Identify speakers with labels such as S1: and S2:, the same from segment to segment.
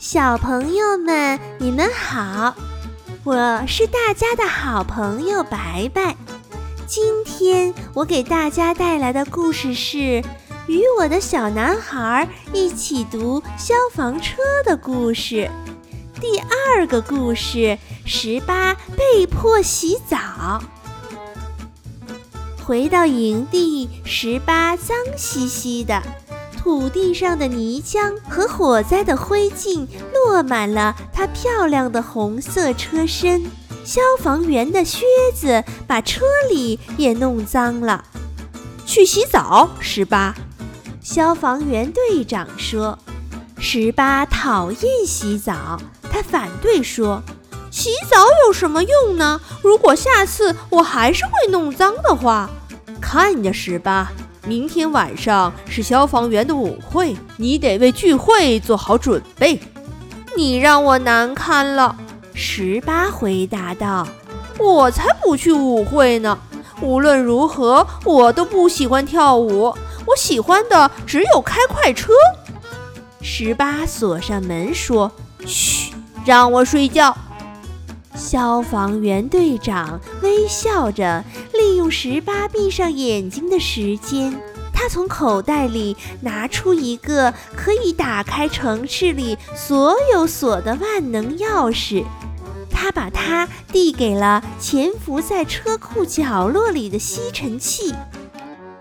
S1: 小朋友们，你们好，我是大家的好朋友白白。今天我给大家带来的故事是《与我的小男孩一起读消防车的故事》第二个故事：十八被迫洗澡。回到营地，十八脏兮兮的。土地上的泥浆和火灾的灰烬落满了他漂亮的红色车身，消防员的靴子把车里也弄脏了。
S2: 去洗澡，十八。
S1: 消防员队长说：“十八讨厌洗澡，他反对说，
S2: 洗澡有什么用呢？如果下次我还是会弄脏的话，看着，十八。”明天晚上是消防员的舞会，你得为聚会做好准备。
S1: 你让我难堪了，十八回答道。
S2: 我才不去舞会呢！无论如何，我都不喜欢跳舞。我喜欢的只有开快车。
S1: 十八锁上门说：“
S2: 嘘，让我睡觉。”
S1: 消防员队长微笑着，利用十八闭上眼睛的时间，他从口袋里拿出一个可以打开城市里所有锁的万能钥匙。他把它递给了潜伏在车库角落里的吸尘器。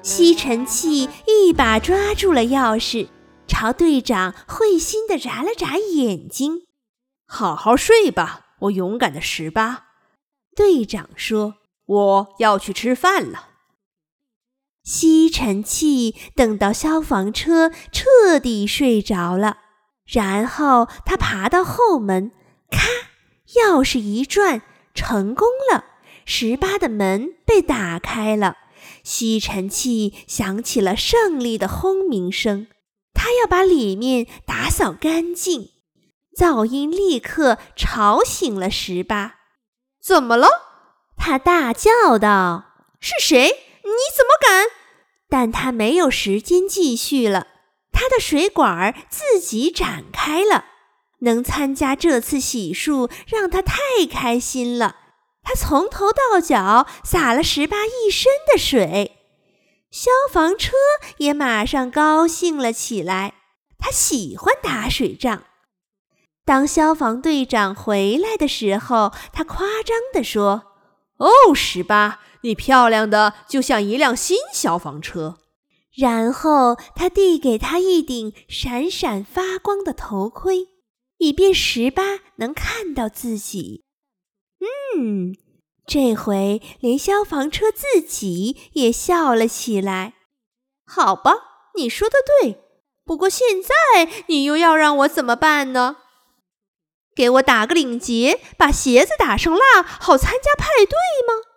S1: 吸尘器一把抓住了钥匙，朝队长会心地眨了眨眼睛：“
S2: 好好睡吧。”我勇敢的十八，
S1: 队长说：“
S2: 我要去吃饭了。”
S1: 吸尘器等到消防车彻底睡着了，然后他爬到后门，咔，钥匙一转，成功了。十八的门被打开了，吸尘器响起了胜利的轰鸣声，他要把里面打扫干净。噪音立刻吵醒了十八。
S2: 怎么了？
S1: 他大叫道：“
S2: 是谁？你怎么敢？”
S1: 但他没有时间继续了。他的水管自己展开了。能参加这次洗漱让他太开心了。他从头到脚洒了十八一身的水。消防车也马上高兴了起来。他喜欢打水仗。当消防队长回来的时候，他夸张地说：“
S2: 哦，十八，你漂亮的就像一辆新消防车。”
S1: 然后他递给他一顶闪闪发光的头盔，以便十八能看到自己。嗯，这回连消防车自己也笑了起来。
S2: 好吧，你说的对。不过现在你又要让我怎么办呢？给我打个领结，把鞋子打上蜡，好参加派对吗？